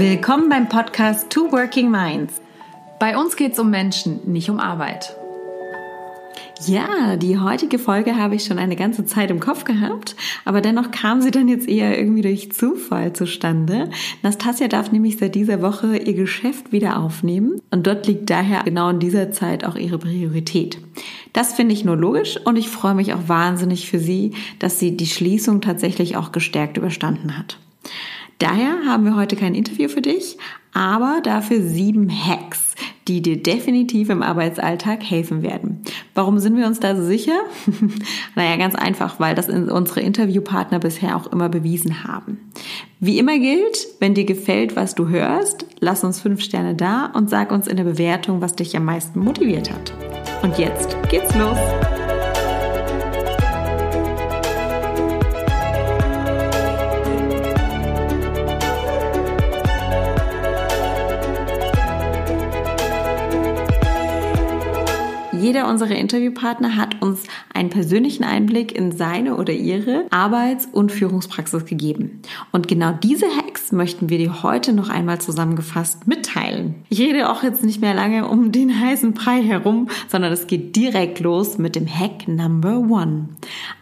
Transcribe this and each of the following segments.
Willkommen beim Podcast Two Working Minds. Bei uns geht es um Menschen, nicht um Arbeit. Ja, die heutige Folge habe ich schon eine ganze Zeit im Kopf gehabt, aber dennoch kam sie dann jetzt eher irgendwie durch Zufall zustande. Nastasia darf nämlich seit dieser Woche ihr Geschäft wieder aufnehmen und dort liegt daher genau in dieser Zeit auch ihre Priorität. Das finde ich nur logisch und ich freue mich auch wahnsinnig für sie, dass sie die Schließung tatsächlich auch gestärkt überstanden hat. Daher haben wir heute kein Interview für dich, aber dafür sieben Hacks, die dir definitiv im Arbeitsalltag helfen werden. Warum sind wir uns da so sicher? naja, ganz einfach, weil das unsere Interviewpartner bisher auch immer bewiesen haben. Wie immer gilt, wenn dir gefällt, was du hörst, lass uns fünf Sterne da und sag uns in der Bewertung, was dich am meisten motiviert hat. Und jetzt geht's los! Jeder unserer Interviewpartner hat uns einen persönlichen Einblick in seine oder ihre Arbeits- und Führungspraxis gegeben. Und genau diese Hacks möchten wir dir heute noch einmal zusammengefasst mitteilen. Ich rede auch jetzt nicht mehr lange um den heißen Brei herum, sondern es geht direkt los mit dem Hack Number One.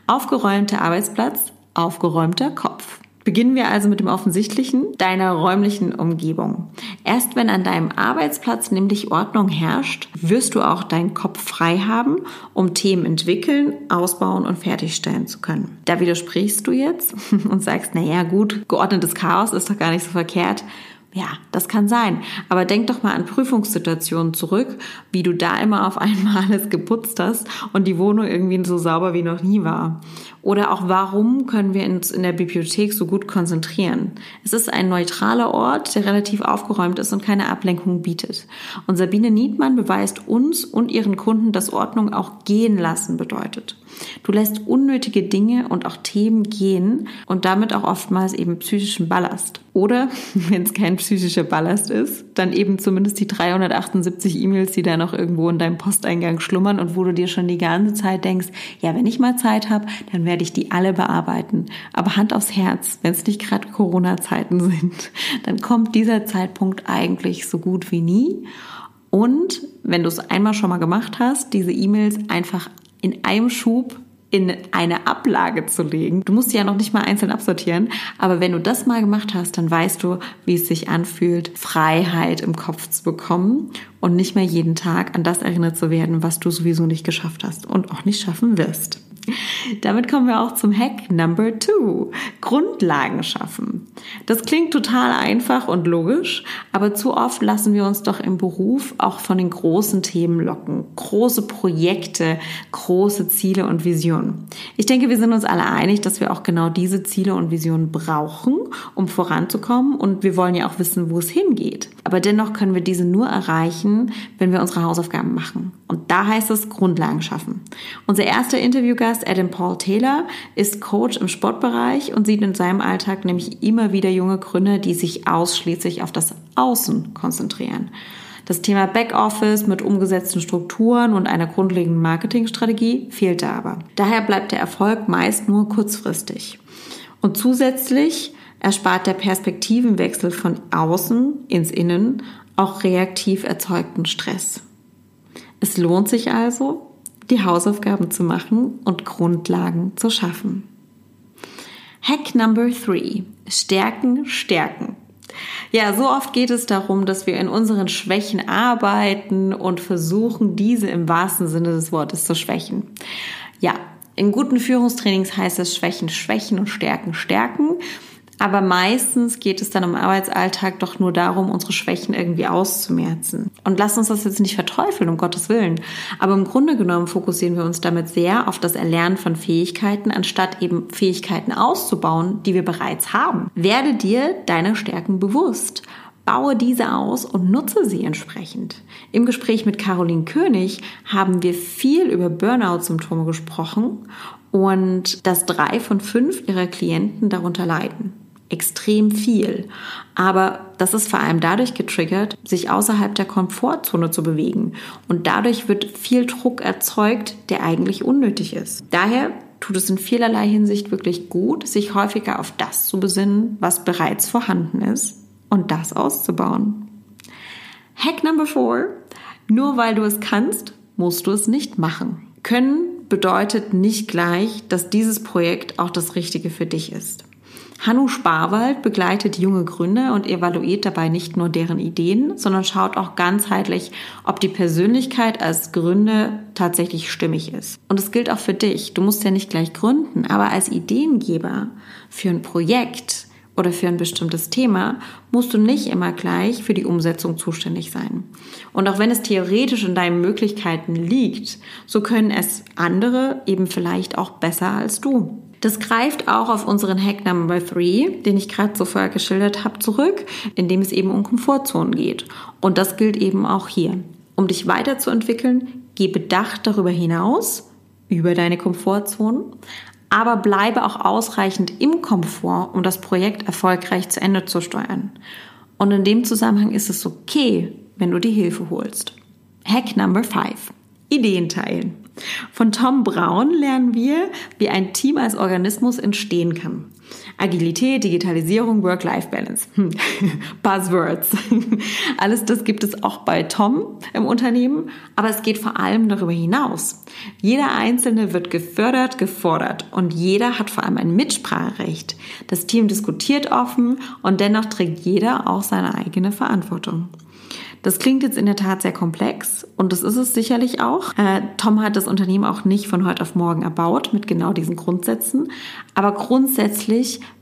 Aufgeräumter Arbeitsplatz, aufgeräumter Kopf. Beginnen wir also mit dem Offensichtlichen, deiner räumlichen Umgebung. Erst wenn an deinem Arbeitsplatz nämlich Ordnung herrscht, wirst du auch deinen Kopf frei haben, um Themen entwickeln, ausbauen und fertigstellen zu können. Da widersprichst du jetzt und sagst, na ja, gut, geordnetes Chaos ist doch gar nicht so verkehrt. Ja, das kann sein. Aber denk doch mal an Prüfungssituationen zurück, wie du da immer auf einmal alles geputzt hast und die Wohnung irgendwie so sauber wie noch nie war. Oder auch warum können wir uns in der Bibliothek so gut konzentrieren? Es ist ein neutraler Ort, der relativ aufgeräumt ist und keine Ablenkung bietet. Und Sabine Niedmann beweist uns und ihren Kunden, dass Ordnung auch gehen lassen bedeutet. Du lässt unnötige Dinge und auch Themen gehen und damit auch oftmals eben psychischen Ballast. Oder, wenn es kein psychischer Ballast ist, dann eben zumindest die 378 E-Mails, die da noch irgendwo in deinem Posteingang schlummern und wo du dir schon die ganze Zeit denkst, ja, wenn ich mal Zeit habe, dann werde ich die alle bearbeiten. Aber Hand aufs Herz, wenn es nicht gerade Corona-Zeiten sind, dann kommt dieser Zeitpunkt eigentlich so gut wie nie. Und wenn du es einmal schon mal gemacht hast, diese E-Mails einfach in einem Schub in eine Ablage zu legen. Du musst die ja noch nicht mal einzeln absortieren, aber wenn du das mal gemacht hast, dann weißt du, wie es sich anfühlt, Freiheit im Kopf zu bekommen und nicht mehr jeden Tag an das erinnert zu werden, was du sowieso nicht geschafft hast und auch nicht schaffen wirst. Damit kommen wir auch zum Hack Number Two. Grundlagen schaffen. Das klingt total einfach und logisch, aber zu oft lassen wir uns doch im Beruf auch von den großen Themen locken. Große Projekte, große Ziele und Visionen. Ich denke, wir sind uns alle einig, dass wir auch genau diese Ziele und Visionen brauchen, um voranzukommen und wir wollen ja auch wissen, wo es hingeht. Aber dennoch können wir diese nur erreichen, wenn wir unsere Hausaufgaben machen. Und da heißt es Grundlagen schaffen. Unser erster Interviewgast, Adam Paul Taylor, ist Coach im Sportbereich und sieht in seinem Alltag nämlich immer wieder junge Gründer, die sich ausschließlich auf das Außen konzentrieren. Das Thema Backoffice mit umgesetzten Strukturen und einer grundlegenden Marketingstrategie fehlt da aber. Daher bleibt der Erfolg meist nur kurzfristig. Und zusätzlich erspart der Perspektivenwechsel von außen ins Innen auch reaktiv erzeugten Stress. Es lohnt sich also, die Hausaufgaben zu machen und Grundlagen zu schaffen. Hack Number three: Stärken, stärken. Ja, so oft geht es darum, dass wir in unseren Schwächen arbeiten und versuchen, diese im wahrsten Sinne des Wortes zu schwächen. Ja, in guten Führungstrainings heißt es Schwächen, Schwächen und Stärken, Stärken. Aber meistens geht es dann im Arbeitsalltag doch nur darum, unsere Schwächen irgendwie auszumerzen. Und lasst uns das jetzt nicht verteufeln, um Gottes Willen. Aber im Grunde genommen fokussieren wir uns damit sehr auf das Erlernen von Fähigkeiten, anstatt eben Fähigkeiten auszubauen, die wir bereits haben. Werde dir deiner Stärken bewusst. Baue diese aus und nutze sie entsprechend. Im Gespräch mit Caroline König haben wir viel über Burnout-Symptome gesprochen und dass drei von fünf ihrer Klienten darunter leiden extrem viel. Aber das ist vor allem dadurch getriggert, sich außerhalb der Komfortzone zu bewegen. Und dadurch wird viel Druck erzeugt, der eigentlich unnötig ist. Daher tut es in vielerlei Hinsicht wirklich gut, sich häufiger auf das zu besinnen, was bereits vorhanden ist und das auszubauen. Hack Number 4. Nur weil du es kannst, musst du es nicht machen. Können bedeutet nicht gleich, dass dieses Projekt auch das Richtige für dich ist. Hannu Sparwald begleitet junge Gründer und evaluiert dabei nicht nur deren Ideen, sondern schaut auch ganzheitlich, ob die Persönlichkeit als Gründer tatsächlich stimmig ist. Und es gilt auch für dich. Du musst ja nicht gleich gründen, aber als Ideengeber für ein Projekt oder für ein bestimmtes Thema musst du nicht immer gleich für die Umsetzung zuständig sein. Und auch wenn es theoretisch in deinen Möglichkeiten liegt, so können es andere eben vielleicht auch besser als du. Das greift auch auf unseren Hack Number 3, den ich gerade so vorher geschildert habe, zurück, in dem es eben um Komfortzonen geht. Und das gilt eben auch hier. Um dich weiterzuentwickeln, geh bedacht darüber hinaus, über deine Komfortzonen, aber bleibe auch ausreichend im Komfort, um das Projekt erfolgreich zu Ende zu steuern. Und in dem Zusammenhang ist es okay, wenn du die Hilfe holst. Hack Number 5. Ideen teilen. Von Tom Braun lernen wir, wie ein Team als Organismus entstehen kann. Agilität, Digitalisierung, Work-Life-Balance. Hm. Buzzwords. Alles das gibt es auch bei Tom im Unternehmen, aber es geht vor allem darüber hinaus. Jeder Einzelne wird gefördert, gefordert und jeder hat vor allem ein Mitspracherecht. Das Team diskutiert offen und dennoch trägt jeder auch seine eigene Verantwortung. Das klingt jetzt in der Tat sehr komplex und das ist es sicherlich auch. Äh, Tom hat das Unternehmen auch nicht von heute auf morgen erbaut mit genau diesen Grundsätzen, aber grundsätzlich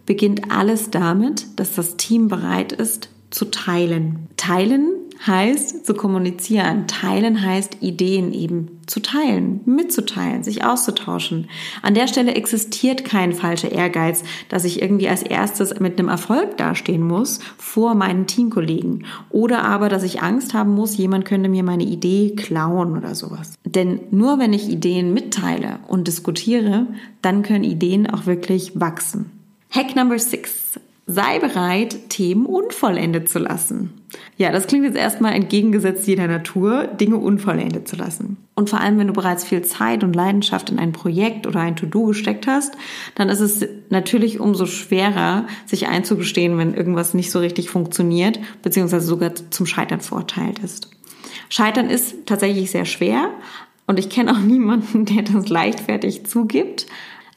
beginnt alles damit, dass das Team bereit ist zu teilen. Teilen heißt zu kommunizieren. Teilen heißt Ideen eben zu teilen, mitzuteilen, sich auszutauschen. An der Stelle existiert kein falscher Ehrgeiz, dass ich irgendwie als erstes mit einem Erfolg dastehen muss vor meinen Teamkollegen. Oder aber, dass ich Angst haben muss, jemand könnte mir meine Idee klauen oder sowas. Denn nur wenn ich Ideen mitteile und diskutiere, dann können Ideen auch wirklich wachsen. Hack Number 6. Sei bereit, Themen unvollendet zu lassen. Ja, das klingt jetzt erstmal entgegengesetzt jeder Natur, Dinge unvollendet zu lassen. Und vor allem, wenn du bereits viel Zeit und Leidenschaft in ein Projekt oder ein To-Do gesteckt hast, dann ist es natürlich umso schwerer, sich einzugestehen, wenn irgendwas nicht so richtig funktioniert, beziehungsweise sogar zum Scheitern verurteilt ist. Scheitern ist tatsächlich sehr schwer und ich kenne auch niemanden, der das leichtfertig zugibt.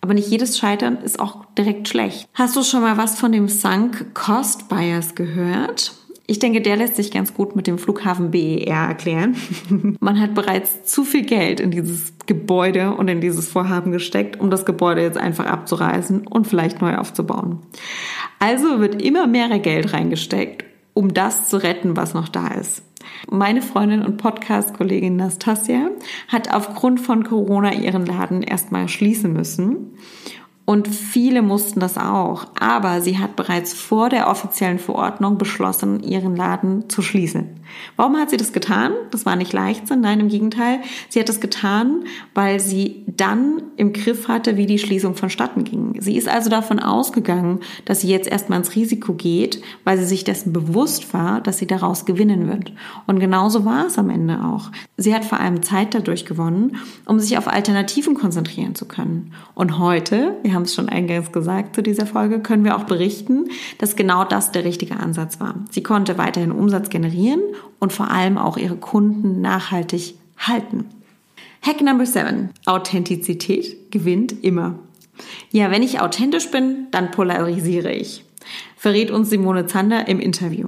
Aber nicht jedes Scheitern ist auch direkt schlecht. Hast du schon mal was von dem Sunk Cost Bias gehört? Ich denke, der lässt sich ganz gut mit dem Flughafen BER erklären. Man hat bereits zu viel Geld in dieses Gebäude und in dieses Vorhaben gesteckt, um das Gebäude jetzt einfach abzureißen und vielleicht neu aufzubauen. Also wird immer mehr Geld reingesteckt, um das zu retten, was noch da ist. Meine Freundin und Podcast-Kollegin Nastasia hat aufgrund von Corona ihren Laden erstmal schließen müssen. Und viele mussten das auch. Aber sie hat bereits vor der offiziellen Verordnung beschlossen, ihren Laden zu schließen. Warum hat sie das getan? Das war nicht Leichtsinn, nein, im Gegenteil. Sie hat das getan, weil sie dann im Griff hatte, wie die Schließung vonstatten ging. Sie ist also davon ausgegangen, dass sie jetzt erstmal ins Risiko geht, weil sie sich dessen bewusst war, dass sie daraus gewinnen wird. Und genauso war es am Ende auch. Sie hat vor allem Zeit dadurch gewonnen, um sich auf Alternativen konzentrieren zu können. Und heute, wir haben haben es schon eingangs gesagt zu dieser Folge, können wir auch berichten, dass genau das der richtige Ansatz war. Sie konnte weiterhin Umsatz generieren und vor allem auch ihre Kunden nachhaltig halten. Hack Number 7. Authentizität gewinnt immer. Ja, wenn ich authentisch bin, dann polarisiere ich. Verrät uns Simone Zander im Interview.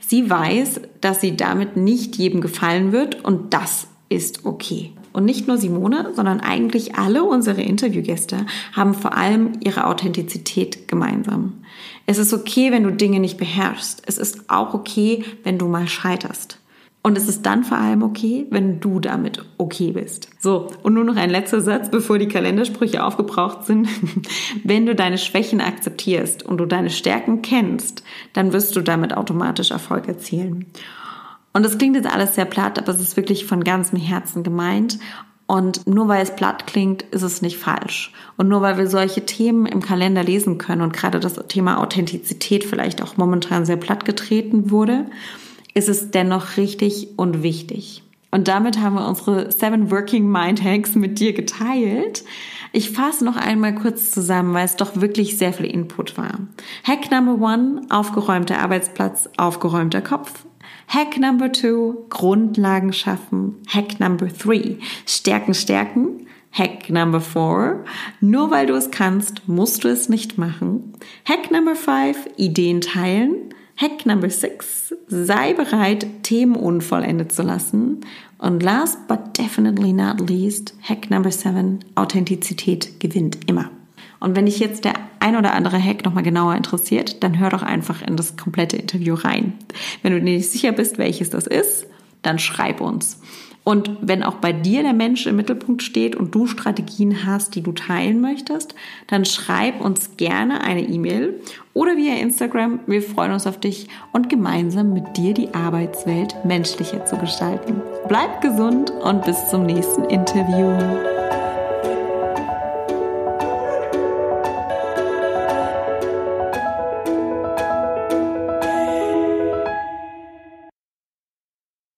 Sie weiß, dass sie damit nicht jedem gefallen wird und das ist okay. Und nicht nur Simone, sondern eigentlich alle unsere Interviewgäste haben vor allem ihre Authentizität gemeinsam. Es ist okay, wenn du Dinge nicht beherrschst. Es ist auch okay, wenn du mal scheiterst. Und es ist dann vor allem okay, wenn du damit okay bist. So, und nur noch ein letzter Satz, bevor die Kalendersprüche aufgebraucht sind. wenn du deine Schwächen akzeptierst und du deine Stärken kennst, dann wirst du damit automatisch Erfolg erzielen. Und das klingt jetzt alles sehr platt, aber es ist wirklich von ganzem Herzen gemeint. Und nur weil es platt klingt, ist es nicht falsch. Und nur weil wir solche Themen im Kalender lesen können und gerade das Thema Authentizität vielleicht auch momentan sehr platt getreten wurde, ist es dennoch richtig und wichtig. Und damit haben wir unsere Seven Working Mind Hacks mit dir geteilt. Ich fasse noch einmal kurz zusammen, weil es doch wirklich sehr viel Input war. Hack Number One, aufgeräumter Arbeitsplatz, aufgeräumter Kopf. Hack Number Two, Grundlagen schaffen. Hack Number Three, Stärken stärken. Hack Number Four, nur weil du es kannst, musst du es nicht machen. Hack Number Five, Ideen teilen. Hack Number Six, sei bereit, Themen unvollendet zu lassen. Und last but definitely not least, Hack Number Seven, Authentizität gewinnt immer. Und wenn dich jetzt der ein oder andere Hack nochmal genauer interessiert, dann hör doch einfach in das komplette Interview rein. Wenn du dir nicht sicher bist, welches das ist, dann schreib uns. Und wenn auch bei dir der Mensch im Mittelpunkt steht und du Strategien hast, die du teilen möchtest, dann schreib uns gerne eine E-Mail oder via Instagram. Wir freuen uns auf dich und gemeinsam mit dir die Arbeitswelt menschlicher zu gestalten. Bleib gesund und bis zum nächsten Interview.